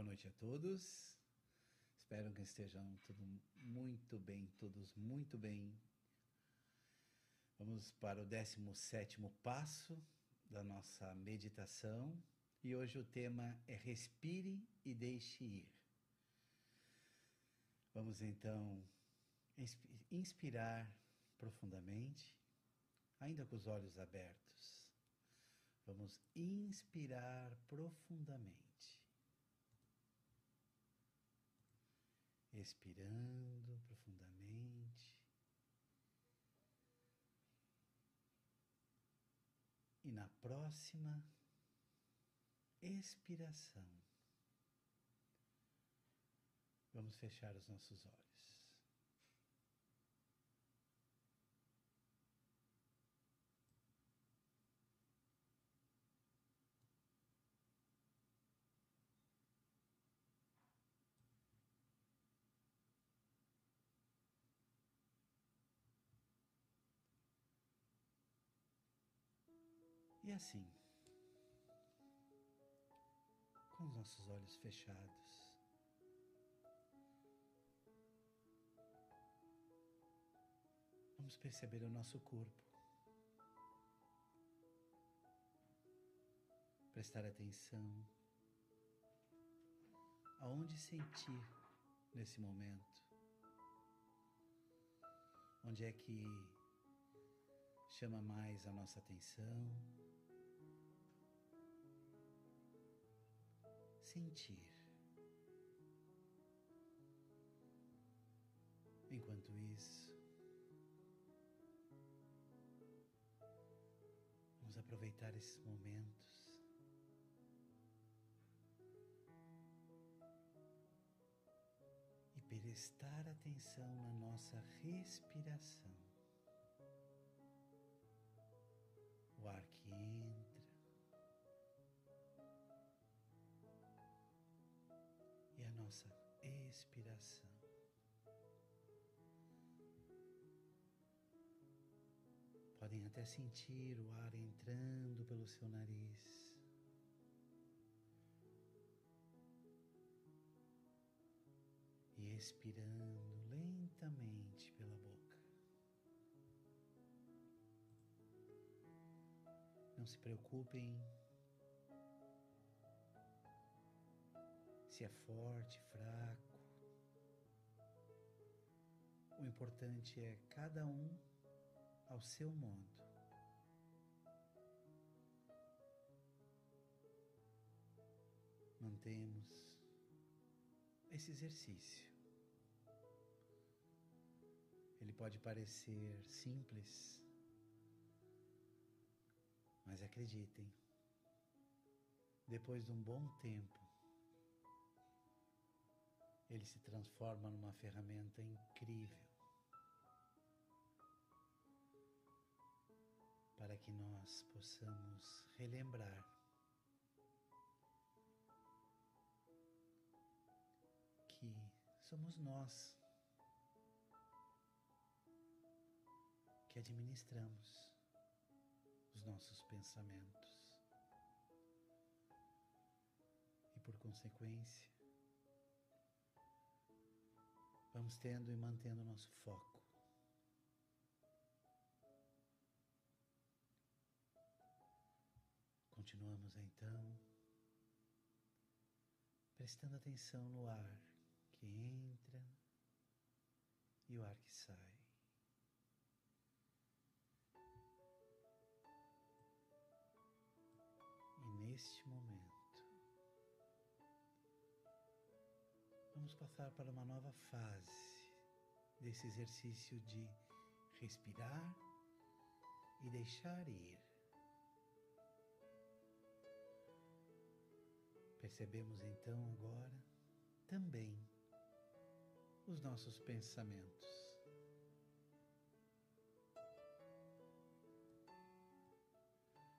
Boa noite a todos. Espero que estejam tudo muito bem, todos muito bem. Vamos para o 17 passo da nossa meditação e hoje o tema é respire e deixe ir. Vamos então inspirar profundamente, ainda com os olhos abertos. Vamos inspirar profundamente. Expirando profundamente. E na próxima expiração, vamos fechar os nossos olhos. E assim, com os nossos olhos fechados, vamos perceber o nosso corpo, prestar atenção aonde sentir nesse momento, onde é que chama mais a nossa atenção. Sentir. Enquanto isso, vamos aproveitar esses momentos e prestar atenção na nossa respiração. Expiração. Podem até sentir o ar entrando pelo seu nariz. E expirando lentamente pela boca. Não se preocupem se é forte, fraco. O importante é cada um ao seu modo. Mantemos esse exercício. Ele pode parecer simples, mas acreditem, depois de um bom tempo, ele se transforma numa ferramenta incrível para que nós possamos relembrar que somos nós que administramos os nossos pensamentos. E por consequência, vamos tendo e mantendo nosso foco. Continuamos então prestando atenção no ar que entra e o ar que sai. E neste momento, vamos passar para uma nova fase desse exercício de respirar e deixar ir. Percebemos então agora também os nossos pensamentos.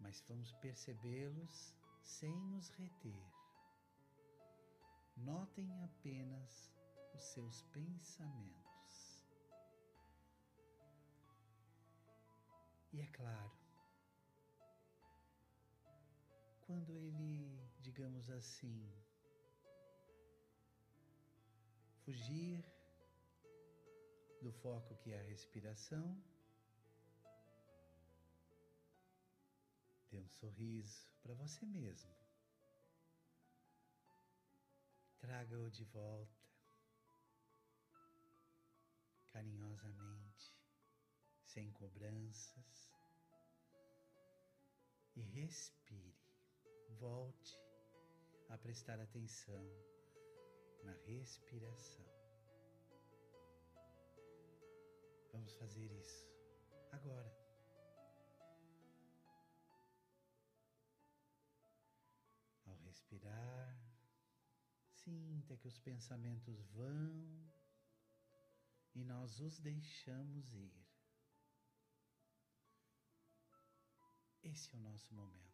mas vamos percebê-los sem nos reter. Notem apenas seus pensamentos. E é claro, quando ele, digamos assim, fugir do foco que é a respiração, dê um sorriso para você mesmo. Traga-o de volta, carinhosamente, sem cobranças, e respire. Volte a prestar atenção na respiração. Vamos fazer isso agora. Ao respirar, sinta que os pensamentos vão e nós os deixamos ir. Esse é o nosso momento.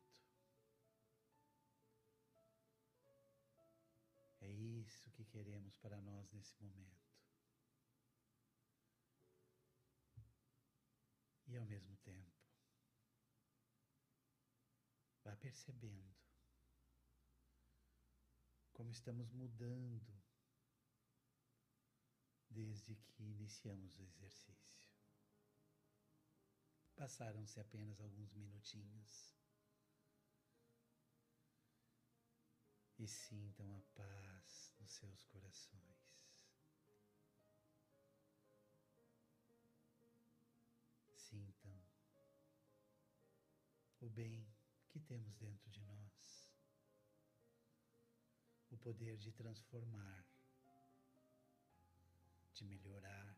É isso que queremos para nós nesse momento. E ao mesmo tempo, vá percebendo como estamos mudando desde que iniciamos o exercício. Passaram-se apenas alguns minutinhos. E sintam a paz nos seus corações. Sintam o bem que temos dentro de nós, o poder de transformar, de melhorar.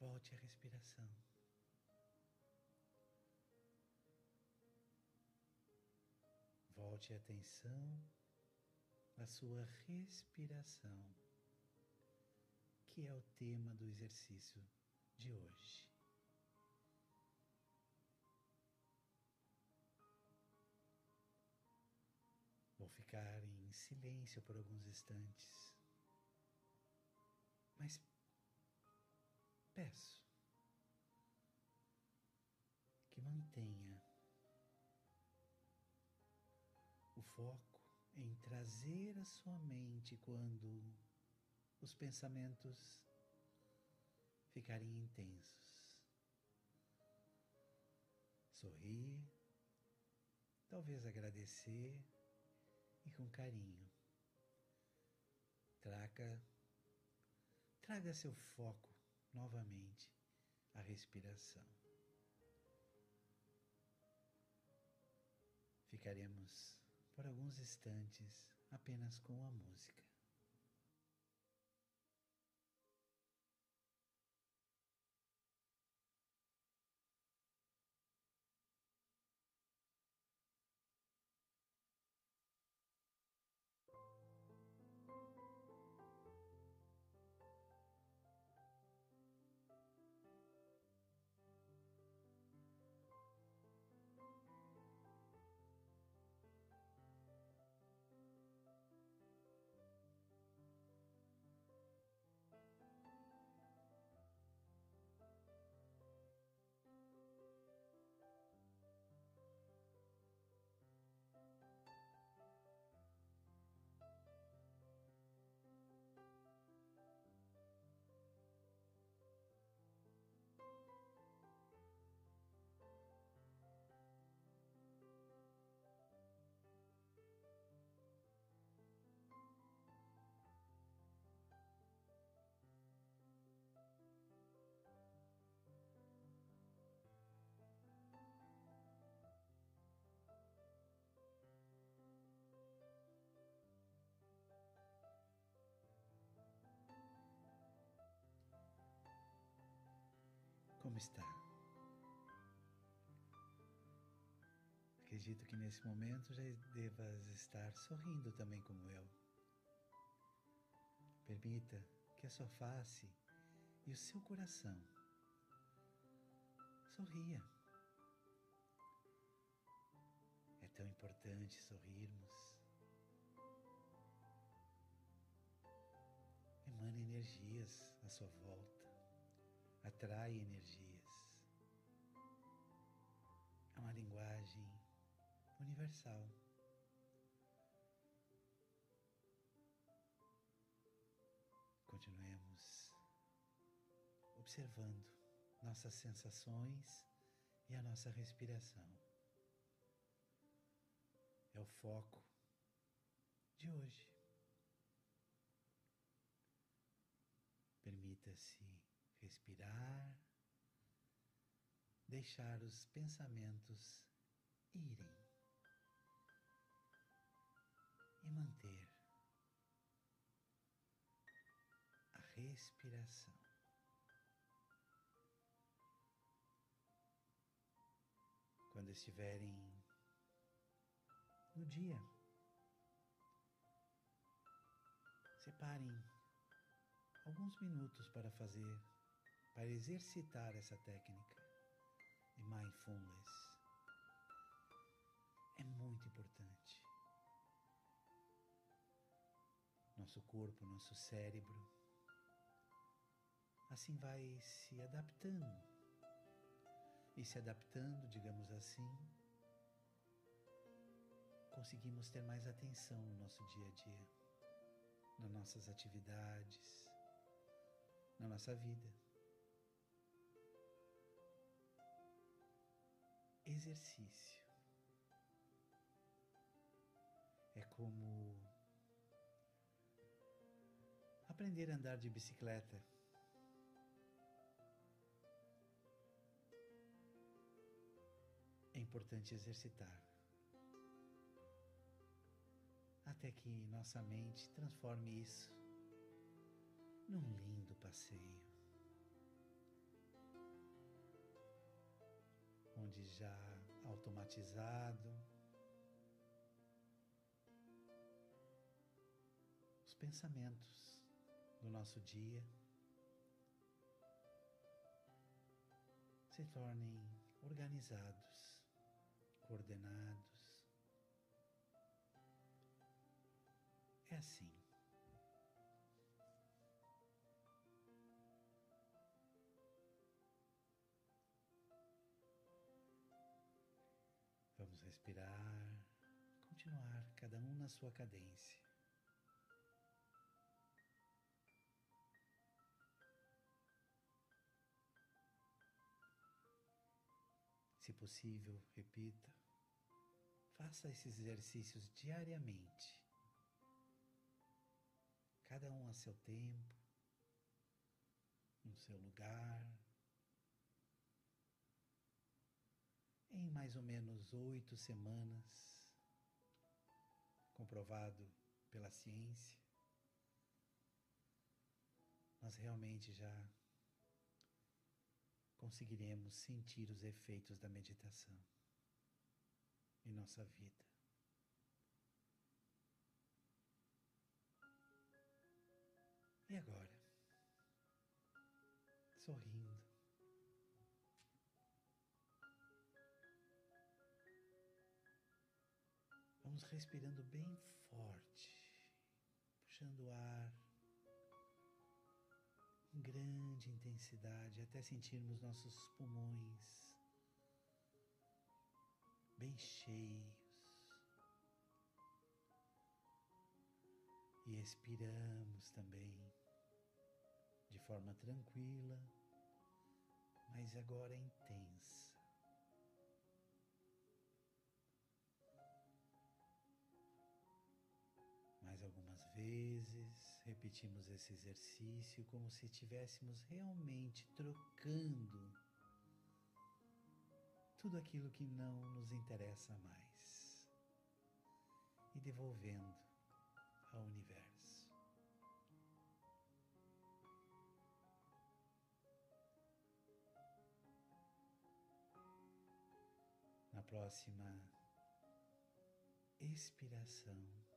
Volte à respiração. Volte a atenção à sua respiração, que é o tema do exercício de hoje. Ficar em silêncio por alguns instantes, mas peço que mantenha o foco em trazer a sua mente quando os pensamentos ficarem intensos. Sorrir, talvez agradecer e com carinho. Traga, traga seu foco novamente à respiração. Ficaremos por alguns instantes apenas com a música. Está? Acredito que nesse momento já devas estar sorrindo também como eu. Permita que a sua face e o seu coração sorria. É tão importante sorrirmos. Emana energias à sua volta atrai energias. Linguagem universal. Continuemos observando nossas sensações e a nossa respiração. É o foco de hoje. Permita-se respirar, deixar os pensamentos irem e manter a respiração. Quando estiverem no dia, separem alguns minutos para fazer, para exercitar essa técnica mindfulness. É muito importante. Nosso corpo, nosso cérebro, assim vai se adaptando. E se adaptando, digamos assim, conseguimos ter mais atenção no nosso dia a dia, nas nossas atividades, na nossa vida. Exercício. É como aprender a andar de bicicleta. É importante exercitar até que nossa mente transforme isso num lindo passeio, já automatizado os pensamentos do nosso dia se tornem organizados, coordenados. É assim. Respirar, continuar, cada um na sua cadência. Se possível, repita. Faça esses exercícios diariamente, cada um a seu tempo, no seu lugar. Em mais ou menos oito semanas, comprovado pela ciência, nós realmente já conseguiremos sentir os efeitos da meditação em nossa vida. E agora, sorrindo, vamos respirando bem forte, puxando o ar em grande intensidade até sentirmos nossos pulmões bem cheios. E expiramos também de forma tranquila, mas agora intensa. Vezes repetimos esse exercício como se estivéssemos realmente trocando tudo aquilo que não nos interessa mais e devolvendo ao universo. Na próxima expiração,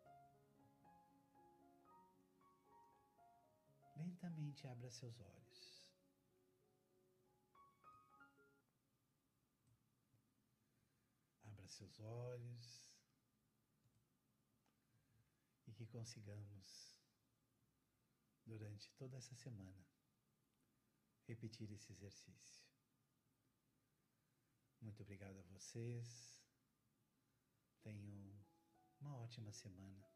lentamente abra seus olhos. Abra seus olhos e que consigamos, durante toda essa semana, repetir esse exercício. Muito obrigado a vocês. tenham uma ótima semana.